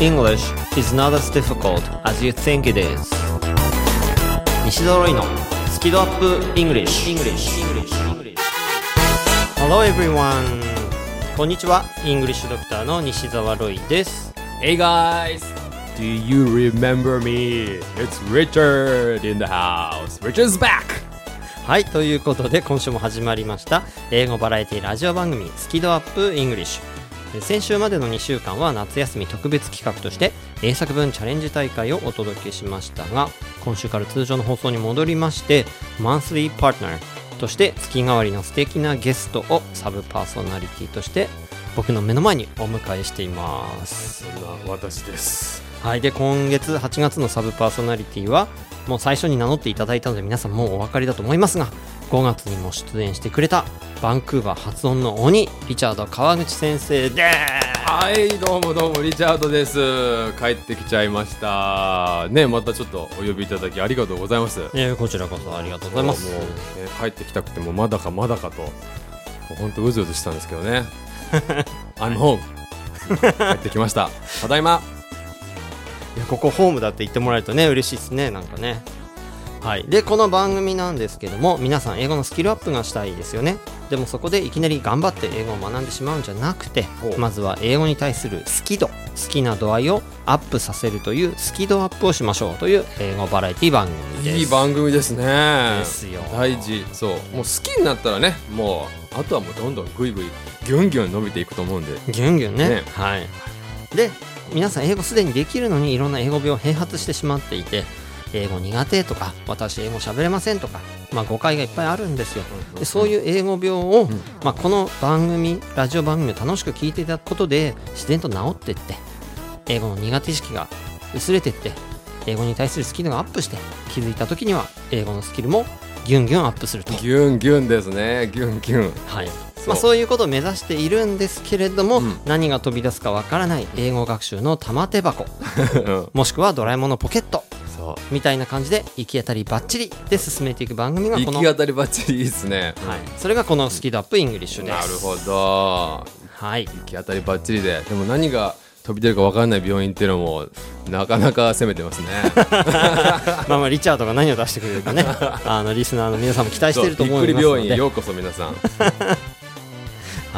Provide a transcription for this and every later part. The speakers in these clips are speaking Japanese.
English is not as difficult as you think it is 西澤ロイのスキドアップ English, English. Hello everyone こんにちは English ドクターの西澤ロイです Hey guys! Do you remember me? It's Richard in the house. Richard's back! はいということで今週も始まりました英語バラエティラジオ番組スキドアップ English え先週までの2週間は夏休み特別企画として英作文チャレンジ大会をお届けしましたが今週から通常の放送に戻りましてマンスリーパートナーとして月替わりの素敵なゲストをサブパーソナリティとして僕の目の前にお迎えしていますそんな私です。はいで今月8月のサブパーソナリティはもう最初に名乗っていただいたので皆さんもうお分かりだと思いますが5月にも出演してくれたバンクーバー発音の鬼リチャード川口先生ですはい、どうもどうも、リチャードです。帰ってきちゃいました。ね、またちょっとお呼びいただきありがとうございます。えーこちらこそありがとうございますもう、ね、帰ってきたくてもまだかまだかと、もうほんとうずうずしたんですけどね。I'm home! 帰ってきました。ただいまいやここホームだって言ってもらえるとね嬉しいですねなんかね。はい。でこの番組なんですけども皆さん英語のスキルアップがしたいですよね。でもそこでいきなり頑張って英語を学んでしまうんじゃなくてまずは英語に対する好き度好きな度合いをアップさせるというスキドアップをしましょうという英語バラエティ番組です。いい番組ですね。ですよ。大事。そう。もう好きになったらね、もう、あとはもうどんどんぐいぐい、ギュンギュン伸びていくと思うんで。ギュンギュンね。ね。はい。で皆さん英語すでにできるのにいろんな英語病を併発してしまっていて英語苦手とか私英語喋れませんとか、まあ、誤解がいっぱいあるんですよでそういう英語病を、んまあ、この番組ラジオ番組を楽しく聞いていただくことで自然と治っていって英語の苦手意識が薄れていって英語に対するスキルがアップして気づいた時には英語のスキルもギュンギュンアップするとギュンギュンですね。ギュンギュン。はいまあ、そういうことを目指しているんですけれども、うん。何が飛び出すかわからない英語学習の玉手箱。うん。もしくはドラえもんのポケット。そみたいな感じで行き当たりばっちりで進めていく番組う。がこの、行き当たりばっちりいいですね。はい、それがこのスキドアップイングリッシュです。なるほど。はい。行き当たりばっちりで。でも何が飛び出るか分かんない病院っていうのも、なかなか攻めてますね。まあまあリチャードが何を出してくれるかね。あのリスナーの皆さんも期待していると思いびっくりますので病院ようこそ皆さん。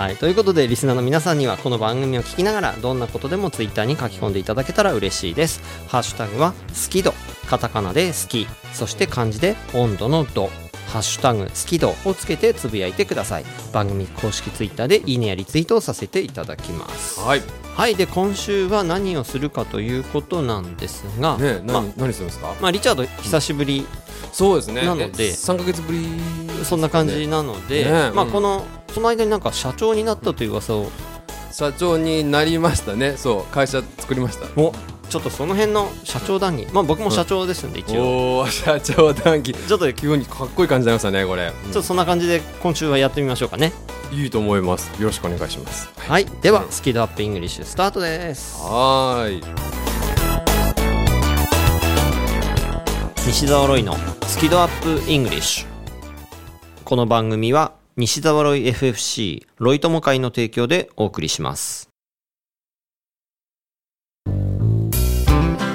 はい、ということでリスナーの皆さんにはこの番組を聞きながらどんなことでもツイッターに書き込んでいただけたら嬉しいです。ハッシュタグは好き度カタカナで好きそして漢字で温度の度。ハッシュタグ好き度をつけてつぶやいてください。番組公式ツイッターでいいねやリツイートをさせていただきます。はい。はいで今週は何をするかということなんですが、ね、まあ何、何するんですか？まあリチャード久しぶりそうですね。なので三ヶ月ぶり。そんな感じなので、まあこのその間になんか社長になったという噂を社長になりましたね。そう、会社作りました。おちょっとその辺の社長談義まあ僕も社長ですんで一応、おお、社長談義。ちょっとちょ急にかっこいい感じになりましたね、これ。っとそんな感じで今週はやってみましょうかねいいと思います。よろしくお願いします。はいではスキドアップイングリッシュスタートですはーい。西澤ロイのスキドアップイングリッシュこの番組は西澤ロイ FFC ロイ友会の提供でお送りします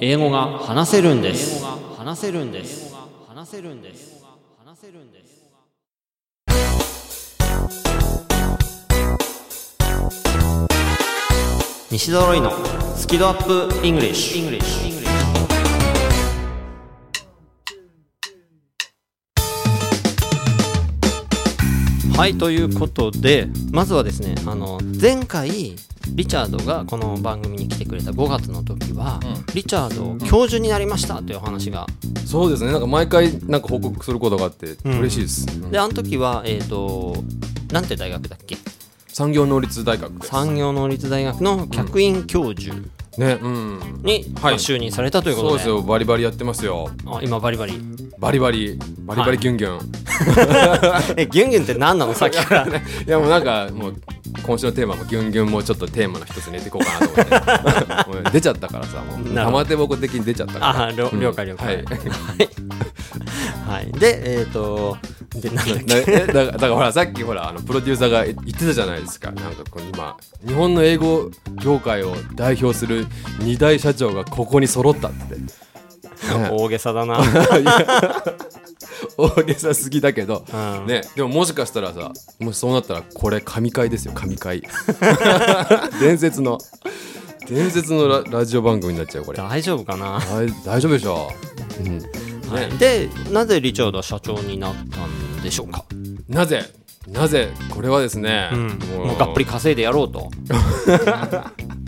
英語が話せるんです。話せるんです話せるんです話せるんです西ドロイのスキドアップイングリッシュはいということでまずはですねあの前回リチャードがこの番組に来てくれた5月の時は、リチャード教授になりましたというお話がそうですね。なんか毎回なんか報告することがあってん嬉しいです。うんであの時はえっ、となんて大学だっけ？産業能率大学です。産業能率大学の客員教授ね。うん。に、まあ就任されたということで。そうですよ。バリバリやってますよ。あ今バリバリ。バリバリ。バリバリギュンギュン、えギュンギュンって何なの？さっきから。いやもうなんかもう今週のテーマもギュンギュンもちょっっとテーマの一つに入れていこうかなと思って 出ちゃったからさもう玉手箱的に出ちゃったからあ了う。ん。了解了解。はい。はい。でえっ、とでなんだえだからだからほらさっきほらあのプロデューサーが言ってたじゃないですか。なんかこう今日本の英語業界を代表する二大社長がここに揃ったって、ね 大げさだな、大げさすぎだけど、うん。ね、でももしかしたらさもしそうなったらこれ神回ですよ神回。伝説の。伝説のララジオ番組になっちゃうこれ。大丈夫かな、大大丈夫でしょう、うん。はい、でなぜリチャードは社長になったんでしょうか、なぜなぜこれはですね、うん、もうがっぷり稼いでやろうと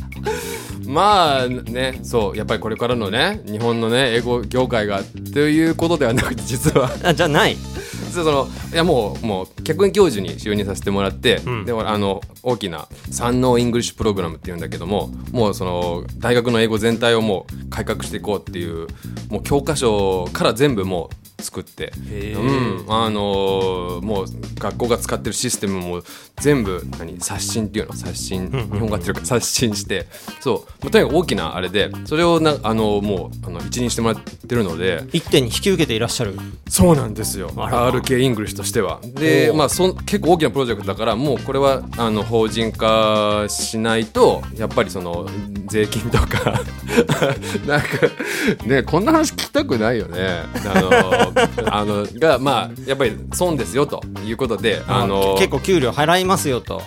まあねそうやっぱりこれからのね日本のね英語業界がということではなくて実は。あじゃない。実はそのいやもうもう客員教授に就任させてもらって、うん。であの大きな三能イングリッシュプログラムっていうんだけどももうその大学の英語全体をもう改革していこうっていうもう教科書から全部もう作って、うん、あのーもう学校が使ってるシステムも全部何刷新っていうの？刷新、日本語合ってるか刷新して。そう、まあ、とにかく大きなあれでそれをなあのもうあの一任してもらってるので。一点に引き受けていらっしゃる。そうなんですよ。RK イングリッシュとしては。でまあそん結構大きなプロジェクトだからもうこれはあの法人化しないとやっぱりその税金とか。なんかねこんな話聞きたくないよね。あのあのがまあやっぱり損ですよということであの結構給料払いますよと。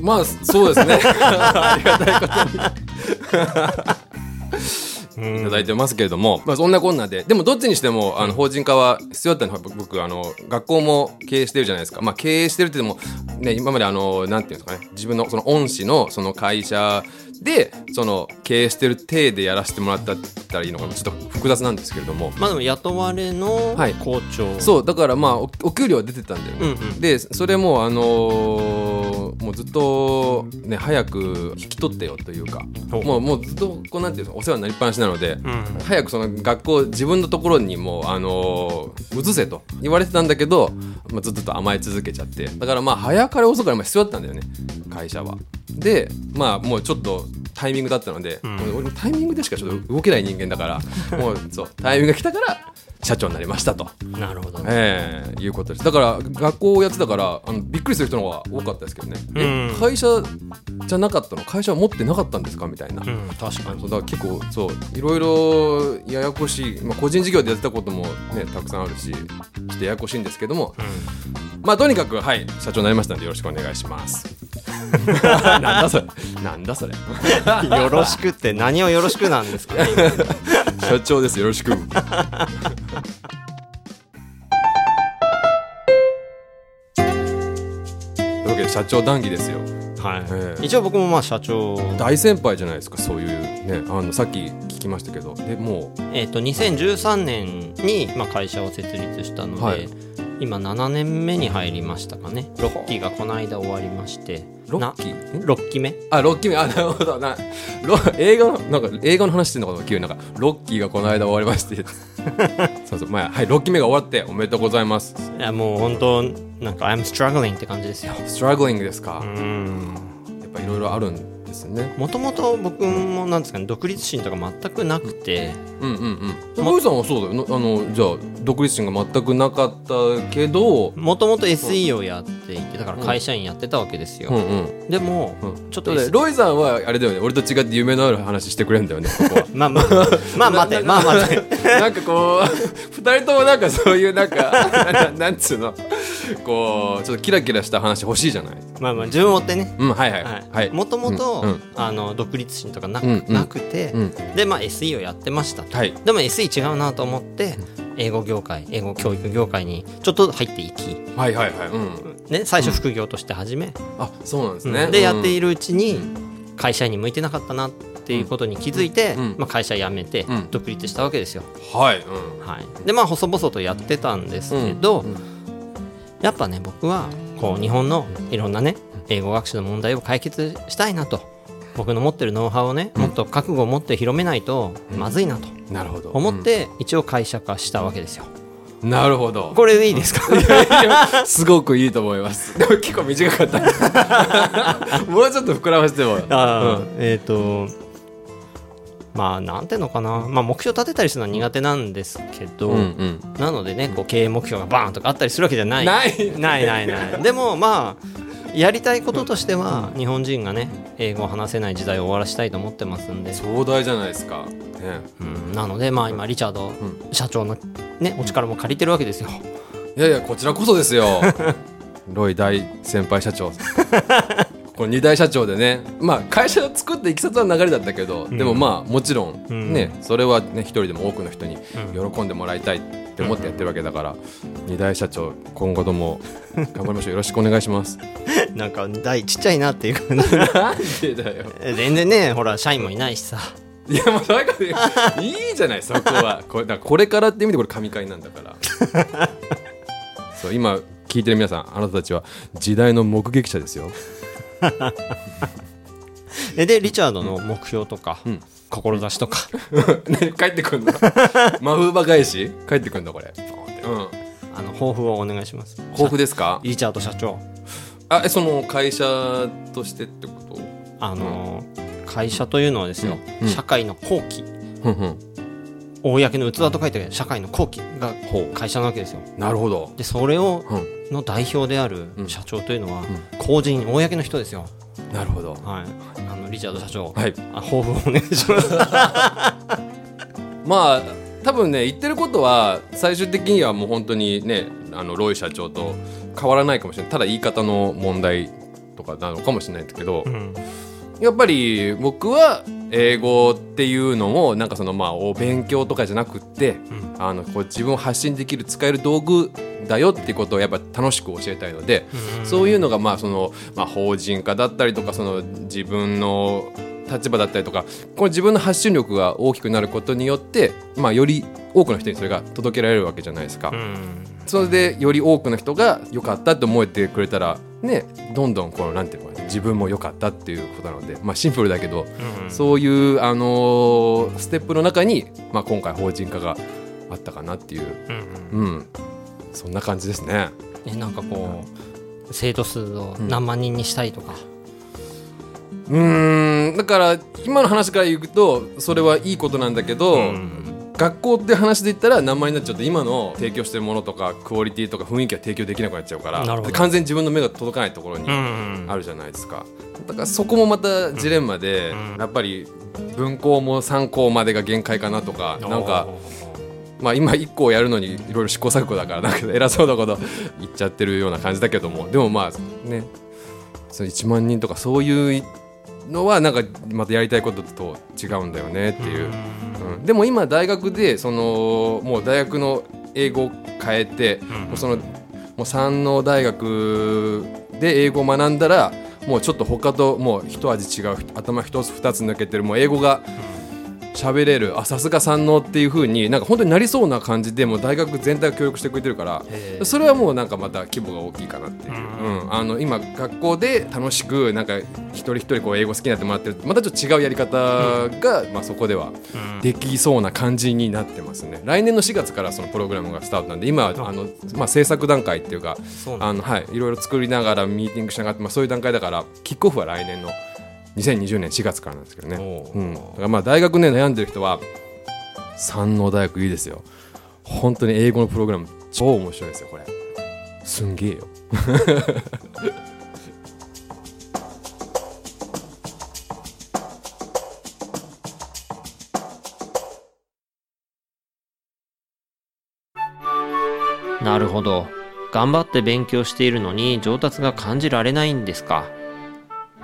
まあそうですね。ありがたいことに。いただいてますけれども、まあ、そんなこんなででもどっちにしてもあの法人化は必要だったのは僕あの学校も経営してるじゃないですか、まあ、経営してるって言っても、ね、今まであのなんていうんですかね。自分のその恩師のその会社でその経営してる体でやらせてもらったらいいのかな。ちょっと複雑なんですけれども。まあでも雇われのはい。校長、そうだからまあおお給料は出てたんだよ。ね、うんうん。でそれもあのーもうずっとね早く引き取ってよというかもうもうずっとこうなんていうのお世話になりっぱなしなので、うん。早くその学校自分のところにもうあのー移せと言われてたんだけど、まあ、ずっと甘え続けちゃって。だからまあ早かれ遅かれまあ必要だったんだよね会社は。でまあもうちょっとタイミングだったので、ん。俺もタイミングでしかちょっと動けない人間だからもうそうタイミングが来たから社長になりましたと。なるほど、ええいうことです。だから学校をやってたからあのびっくりする人の方が多かったですけどね、えうん。会社じゃなかったの？会社は持ってなかったんですか？みたいな、うん確かに。そうだから結構そういろいろややこしい、まあ、個人事業でやってたこともねたくさんあるしちょっとややこしいんですけども。まあとにかくはい社長になりましたのでよろしくお願いします。なんだそれ。なんだそれ。よろしくって何をよろしくなんですか？ね 社長です。よろしくけで社長談義ですよ。はい、ええ。一応僕もまあ社長。大先輩じゃないですかそういうね。あのさっき聞きましたけど。でもう。えっ、と2013年に、まあ、会社を設立したので、はい今7年目に入りましたかね。6期がこの間終わりまして。6期な6期目？あ6期目。あなるほど。なロ映画のなんか映画の話してんのかと急に。なんかロッキーがこの間終わりまして。そうそう。まあはい6期目が終わっておめでとうございます。いやもう本当なんか I'm struggling って感じですよ。ストラグリングですか、うん。やっぱいろいろあるんですね。もともと僕もなんですかね独立心とか全くなくて。うんうんうん。ロイさんはそうだよ。なあのじゃあ独立心が全くなかったけど。もともと SE をやっていてだから会社員やってたわけですよ、うんうん。でも、うん。ちょっとで S ロイさんはあれだよね。俺と違って夢のある話してくれんだよねここは。まあまあ。まあ待て。まあ待て。なんかこう 二人ともなんかそういうなんか ななんつうの？こうちょっとキラキラした話欲しいじゃない。まあまあ順を追ってね。うんはいはい。ははい。い、もともとうんうん。あの独立心とかな,、うんうん。なくて、うん。でまあ SE をやってましたと、はい。でも SE 違うなと思って英語業界英語教育業界にちょっと入っていき、はいはいはい。うん。ね、最初副業として始め、あそうなんですね。でやっているるうちに会社員に向いてなかったなっていうことに気づいて、うん。まあ、会社辞めてうん。独立したわけですよ、はい。うん。はい、でまあ細々とやってたんですけど、うんやっぱね僕はこう日本のいろんなね英語学習の問題を解決したいなと。僕の持ってるノウハウをねもっと覚悟を持って広めないとまずいなと。なるほど。思って一応会社化したわけですよ。うんなるほど。これでいいですか？すごくいいと思います。でも結構短かった。もうちょっと膨らませてもあーえっ、とまあなんていうのかな、まあ、目標立てたりするのは苦手なんですけど、うんうん。なのでねこう経営目標がバーンとかあったりするわけじゃない。ない。ないないない。でもまあやりたいこととしては日本人がね英語を話せない時代を終わらせたいと思ってますんで、壮大じゃないですか、ね、うん、なのでまあ今リチャードん。社長のねお力も借りてるわけですよ。いやいやこちらこそですよ。ロイ大先輩社長この2大社長でねまあ会社を作っていきさつは流れだったけど、でもまあもちろんうん。ね、それはね一人でも多くの人に喜んでもらいたいって思ってやってるわけだから、2大社長今後とも頑張りましょう。よろしくお願いします。なんか大ちっちゃいなっていう感じなんでだよ。全然ねほら社員もいないしさ。いやもうそういうことでいいじゃないそこは。これだからこれからって意味でこれ神回なんだから。そう今聞いてる皆さんあなたたちは時代の目撃者ですよ えでリチャードの目標とか、ん。志とか。ね帰ってくんの？マフーバ返し？帰ってくんのこれ。うんあの抱負をお願いします。豊富ですか？リチャード社長。あえその会社としてってこと？あのー会社というのはですよ、うん。社会の後期。ふんふん公の器と書いて社会の後期が会社なわけですよ。なるほど。でそれをうん。の代表であるうん。社長というのは、公人公の人ですよ。なるほど。はい。あのリチャード社長、はい。あ抱負をお願いします。まあ多分ね言ってることは最終的にはもう本当にねあのロイ社長と変わらないかもしれない。ただ言い方の問題とかなのかもしれないんだけど、うんやっぱり僕は英語っていうのもなんかそのまあお勉強とかじゃなくって、あのこう自分を発信できる使える道具だよっていうことをやっぱ楽しく教えたいので、そういうのがまあその、まあ、法人化だったりとかその自分の立場だったりとかこの自分の発信力が大きくなることによって、まあ、より多くの人にそれが届けられるわけじゃないですか。うんそれでより多くの人が良かったって思えてくれたらねどんどんこのなんていうのかな自分も良かったっていうことなのでまあシンプルだけど、そういうあのーステップの中にまあ今回法人化があったかなっていう。うんうん。そんな感じですね。えなんかこう生徒数を何万人にしたいとか、うーん。だから今の話から言うとそれはいいことなんだけど、うん学校って話で言ったら何万になっちゃうと今の提供してるものとかクオリティとか雰囲気は提供できなくなっちゃうから完全に自分の目が届かないところにうんあるじゃないですか。だからそこもまたジレンマで、やっぱり文校も3校までが限界かなとかなんかまあ今1校やるのにいろいろ試行錯誤だからなんか偉そうなこと 言っちゃってるような感じだけども。でもまあねその1万人とかそういうのはなんかまたやりたいことと違うんだよねっていう、うん、でも今大学でそのもう大学の英語を変えて、もうそのもう山王大学で英語を学んだらもうちょっと他ともう一味違う頭一つ二つ抜けてるもう英語が喋れるあさすが山王っていう風になんか本当になりそうな感じでもう大学全体が協力してくれてるからそれはもうなんかまた規模が大きいかなっていう、うんあの今学校で楽しくなんか一人一人こう英語好きになってもらってるまたちょっと違うやり方が、まあ、そこではできそうな感じになってますね。来年の4月からそのプログラムがスタートなんで今あ。の、まあ、制作段階っていうかあの、はい、いろいろ作りながらミーティングしながら、まあ、そういう段階だからキックオフは来年の2020年4月からなんですけどね、う。ん、だからまあ大学ね悩んでる人は山王大学いいですよ。本当に英語のプログラム超面白いですよこれ。すんげえよ。なるほど。頑張って勉強しているのに上達が感じられないんですか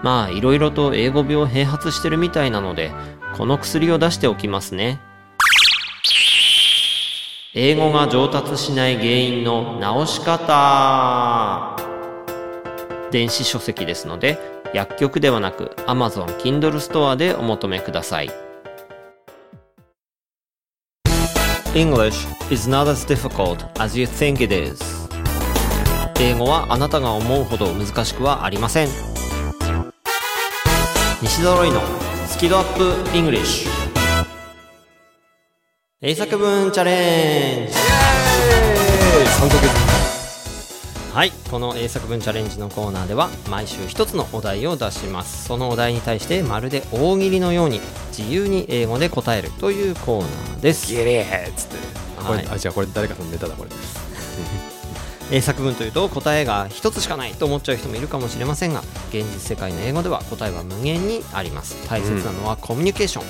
まあいろいろと英語病併発してるみたいなのでこの薬を出しておきますね。英語が上達しない原因の直し方。電子書籍ですので薬局ではなく Amazon Kindle ストアでお求めください。English is not as difficult as you think it is. 英語はあなたが思うほど難しくはありません。西揃いのスキドアップ English 英作文チャレンジ。3ヶ月はいこの英作文チャレンジのコーナーでは毎週一つのお題を出します。そのお題に対してまるで大喜利のように自由に英語で答えるというコーナーです。ゲレーっつって。はい。あ違うこれ誰かのネタだこれ英作文というと答えが一つしかないと思っちゃう人もいるかもしれませんが現実世界の英語では答えは無限にあります。大切なのはコミュニケーション、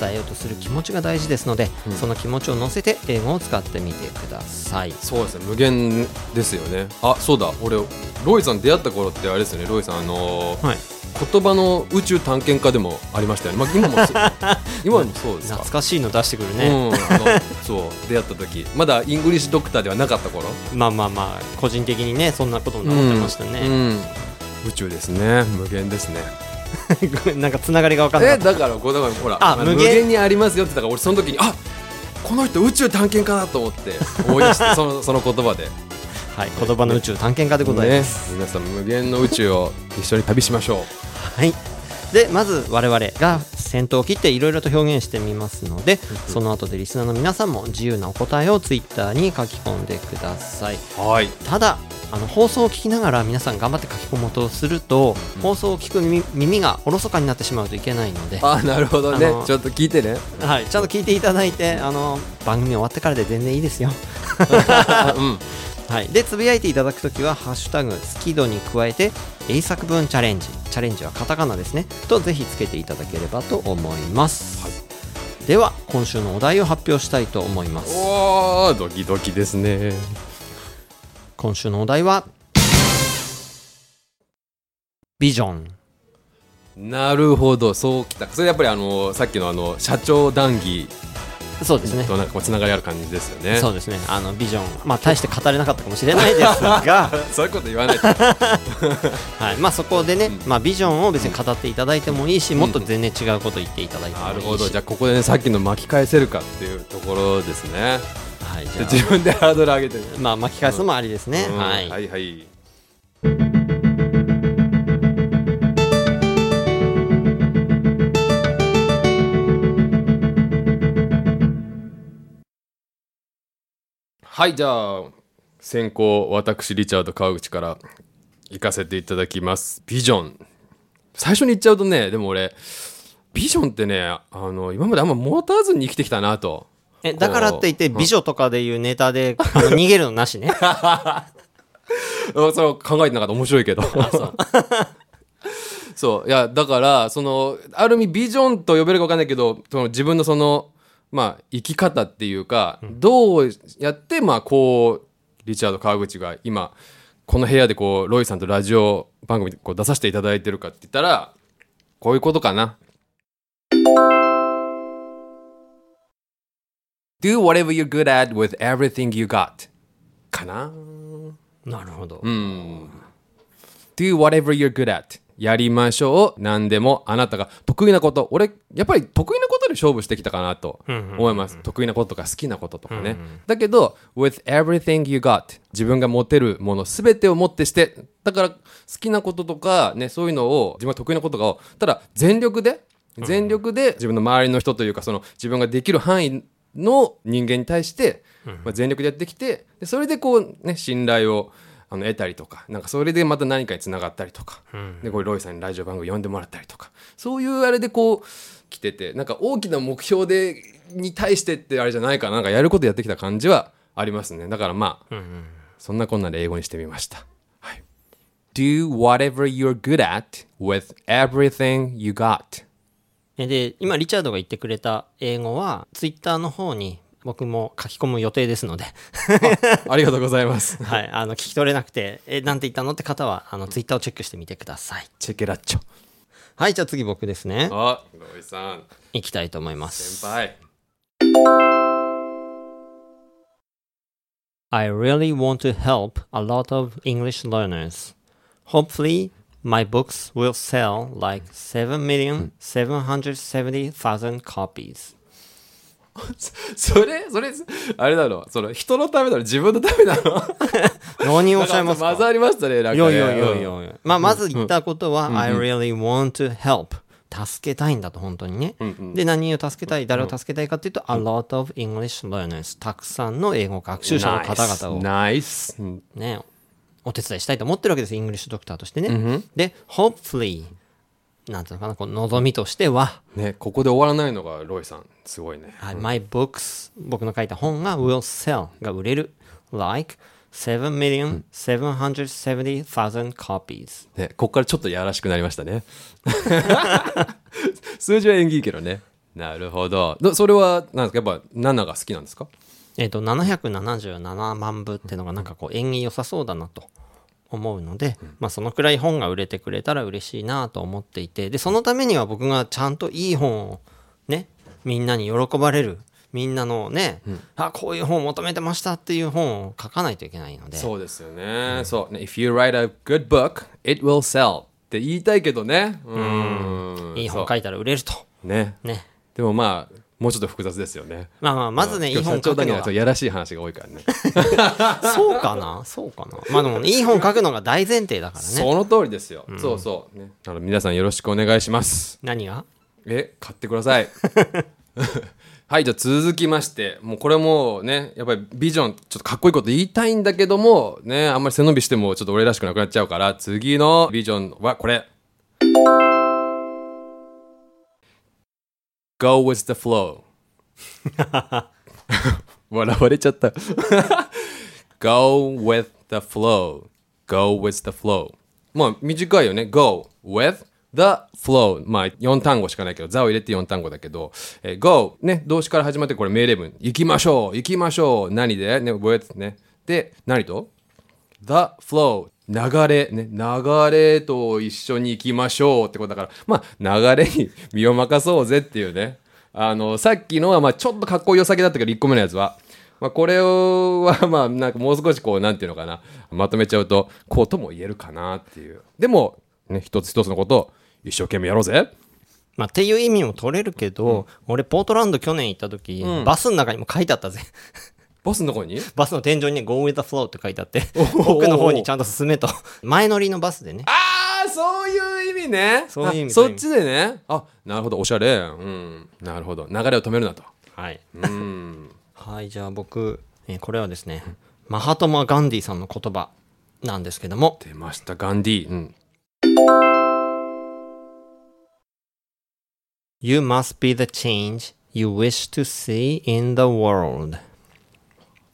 伝えようとする気持ちが大事ですので、うん。その気持ちを乗せて英語を使ってみてください。そうですね。無限ですよね。あそうだ。俺ロイさん出会った頃ってあれですよね。ロイさんあのーはい。言葉の宇宙探検家でもありましたよね、まあ、今もそう。今もそうですか？懐かしいの出してくるね、うん、あのそう出会った時。まだイングリッシュドクターではなかった頃？まあまあまあ個人的にねそんなことも思ってましたうんね、うん。宇宙ですね。無限ですね。なんかつながりが分かんなかった。えだからこうだからほらあま無無限？限にありますよって言ったから俺その時にあこの人宇宙探検家だと思って思い出して そのその言葉で。はい言葉の宇宙探検家でございます、ね、皆さん無限の宇宙を一緒に旅しましょはい。でまず我々が先頭を切っていろいろと表現してみますのでその後でリスナーの皆さんも自由なお答えをツイッターに書き込んでください。うはい。ただあの放送を聞きながら皆さん頑張って書き込もうとすると、放送を聞く耳耳がおろそかになってしまうといけないので、あなるほどね。ちょっと聞いてね。はい、ちゃんと聞いていただいてあの番組終わってからで全然いいですよ。あうん。はい、でつぶやいていただくときは「ハッシュタグスキド」に加えて「英作文チャレンジ」チャレンジはカタカナですね。とぜひつけていただければと思います、では今週のお題を発表したいと思います。おードキドキですね。今週のお題はビジョン。なるほど。そうきた。それやっぱりあのさっきのあの社長談義そうですね。となんかこうつながりある感じですよね。そうですね。あのビジョンまあ大して語れなかったかもしれないですが、そういうこと言わないと はい。まあ、そこでね、うん。まあ、ビジョンを別に語っていただいてもいいし、もっと全然違うこと言っていただいてもいし。ないるほど。じゃあここでねさっきの巻き返せるかっていうところですね。はい、じゃで自分でハードル上げてまあ巻き返すのもありですね、うん。はい。はいはいはいじゃあ先行私リチャード川口から行かせていただきます。ビジョン。最初に言っちゃうとねでも俺ビジョンってねあの今まであんま持たずに生きてきたなと。えだからって言って美女とかでいうネタで、あの 逃げるのなしね。あ それは考えてなかった。面白いけど。そう。いやだからそのある意味ビジョンと呼べるか分かんないけどその自分のそのまあ生き方っていうか、どうやってまあこうリチャード川口が今この部屋でこうロイさんとラジオ番組でこう出させていただいてるかって言ったらこういうことかな。Do whatever you're good at with everything you got. かな？なるほど、うん。do whatever you're good at. やりましょう。何でもあなたが得意なこと。俺、やっぱり得意なことで勝負してきたかなと思います。得意なこととか好きなこととかね。だけど、with everything you got. 自分が持てるものすべてをもってして、だから好きなこととかね、そういうのを、自分が得意なことを、ただ全力で、全力で自分の周りの人というか、その自分ができる範囲の人間に対して、まあ、全力でやってきてでそれでこうね信頼をあの得たりとかなんかそれでまた何かにつながったりとか、でこうロイさんにラジオ番組呼んでもらったりとか。そういうあれでこう来ててなんか大きな目標でに対してってあれじゃないかななんかやることやってきた感じはありますね。だからまあ、そんなこんなで英語にしてみました。はい。Do whatever you're good at with everything you got. えで今リチャードが言ってくれた英語はツイッターの方に僕も書き込む予定ですのでありがとうございます。はいあの聞き取れなくてえなんて言ったのって方はあのツイッターをチェックしてみてくださいチェケラッチョ。はいじゃあ次僕ですねあ、ロイさん、いきたいと思います先輩。I really want to help a lot of English learners. Hopefully, my books will sell like 7,770,000 copies. それ、それ、あれだろう、その人のためだろ、自分のためだろ。何をおっしゃいますか？混ざりましたね、なんか、ね。いやいやいやいやいや。まあ、まず言ったことは、I really want to help. 助けたいんだと本当にね、うんうん。で何を助けたい？誰を助けたいかっていうと、a lot of English learners. たくさんの英語学習者の方々を。ナイス。うん。ねお手伝いしたいと思ってるわけですイングリッシュドクターとしてね、で hopefully なんていうのかなこう望みとしては、ね、ここで終わらないのがロイさん。すごいね。はい My books 僕の書いた本が will sell が売れる like 7 million 770,000 copies ね、ここからちょっとやらしくなりましたね。数字は縁起いいけどね。なるほど。どそれは、なんですか？やっぱ、7が好きなんですか？えっ、と777万部っていうのがなんかこう縁起良さそうだなと思うので、まあそのくらい本が売れてくれたら嬉しいなと思っていてでそのためには僕がちゃんといい本をねみんなに喜ばれるみんなのね、あこういう本を求めてましたっていう本を書かないといけないのでそうですよね。そう。ね If you write a good book, it will sell. って言いたいけどね。うん。いい本そかいたら売れるとうね。ねでもまあ、もうちょっと複雑ですよね。まあまあまずねいい本書くのがやらしい話が多いからね。そうかな？そうかな？まあでも、ね、いい本書くのが大前提だからねその通りですよ。そうそう。ね。あの皆さんよろしくお願いします。何が？え、買ってください。はい、じゃあ続きまして、もうこれもね、やっぱりビジョン、ちょっとかっこいいこと言いたいんだけども、ね、あんまり背伸びしてもちょっと俺らしくなくなっちゃうから、次のビジョンはこれ。go with the flow. 笑われちゃった go with the flow. Go with the flow. まあ短いよね go with the flow. まあ4単語しかないけど座を入れて4単語だけど、えー、go ね動詞から始まってこれ命令文行きましょう行きましょう何でね with ねで何と the flow. 流れね流れと一緒に行きましょうってことだから。まあ流れに身を任そうぜっていうね。あのさっきのはまあちょっとかっこよさげだったけど1個目のやつは、まあ、これはまあなんかもう少しこうなんていうのかな。まとめちゃうとこうとも言えるかなっていう。でもね一つ一つのことを一生懸命やろうぜ。まあ、っていう意味も取れるけど、俺、ポートランド去年行った時、バスの中にも書いてあったぜ。ボスのとこに？バスの天井にね、Go with the flow って書いてあって、奥の方にちゃんと進めと。前乗りのバスでね。ああそういう意味ね。そういう意味。あそっちでね。あなるほど。おしゃれ。うん。なるほど。流れを止めるなと。はい。うん。はい、じゃあ僕、えーこれはですね、マハトマ・ガンディさんの言葉なんですけども、出ましたガンディ、うん、You must be the change you wish to see in the world.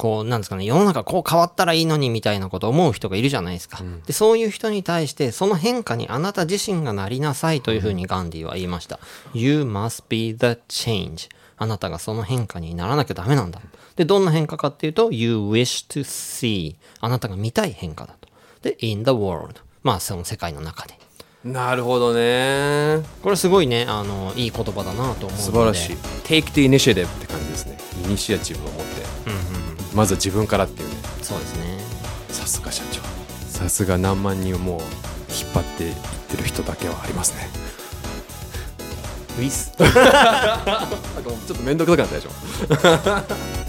こう、なんですかね、世の中こう変わったらいいのにみたいなことを思う人がいるじゃないですか。で、そういう人に対して、その変化にあなた自身がなりなさいというふうにガンディは言いました。You must be the change. あなたがその変化にならなきゃダメなんだ。で、どんな変化かっていうと、You wish to see. あなたが見たい変化だと。で、in the world. まあ、その世界の中で。なるほどねこれすごいね、あの、いい言葉だなと思うので。素晴らしい Take the initiative って感じですねイニシアチブを持って、まずは自分からっていうね。そうですね。さすが社長。さすが何万人をもう引っ張っていってる人だけはありますね。ウィス。なんかもうちょっと面倒くさくなったでしょ。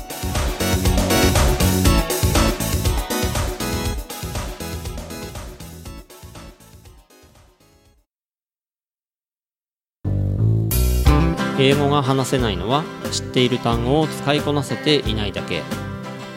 英語が話せないのは知っている単語を使いこなせていないだけ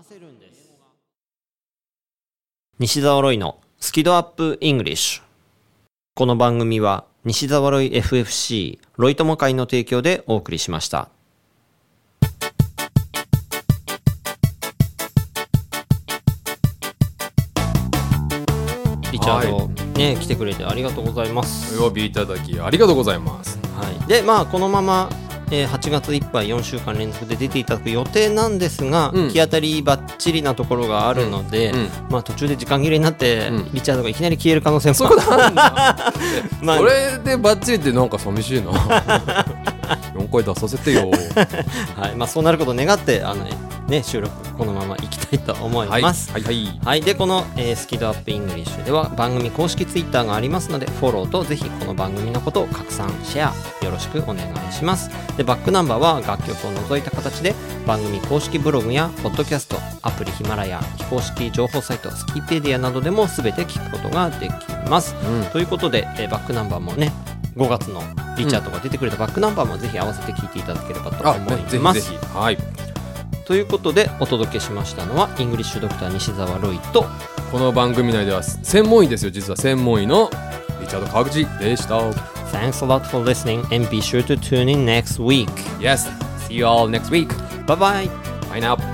話せるんです。西澤ロイのスキドアップイングリッシュ。この番組は西澤ロイ FFC ロイ友会の提供でお送りしました。リチャード、ね来てくれてありがとうございます。お呼びいただきありがとうございます。はい、でまあこのままえー8月いっぱい4週間連続で出ていただく予定なんですが、うん。行き当たりばっちりなところがあるので、うん。うん。まあ、途中で時間切れになって、うんリチャードがいきなり消える可能性も まあそれでバッチリってなんか寂しいな 4回出させてよ。はい。まあ、そうなることを願ってあの、ね、収録このままいきたいと思いはいます。はいはいはい、でこの、えースキドアップイングリッシュでは番組公式ツイッターがありますのでフォローとぜひこの番組のことを拡散シェアよろしくお願いします。でバックナンバーは楽曲を除いた形で番組公式ブログやポッドキャストアプリヒマラヤ非公式情報サイトスキペディアなどでも全て聞くことができます。うん。ということで、えーバックナンバーもね5月のリチャードが出てくれたバックナンバーもぜひ合わせて聞いていただければとあ、思います、ひぜひ。はい。ということでお届けしましたのはイングリッシュドクター西澤ロイと。この番組内では専門医ですよ。実は専門医のリチャード川口でした。Thanks a lot for listening and be sure to tune in next week. Yes see you all next week. Bye bye. bye now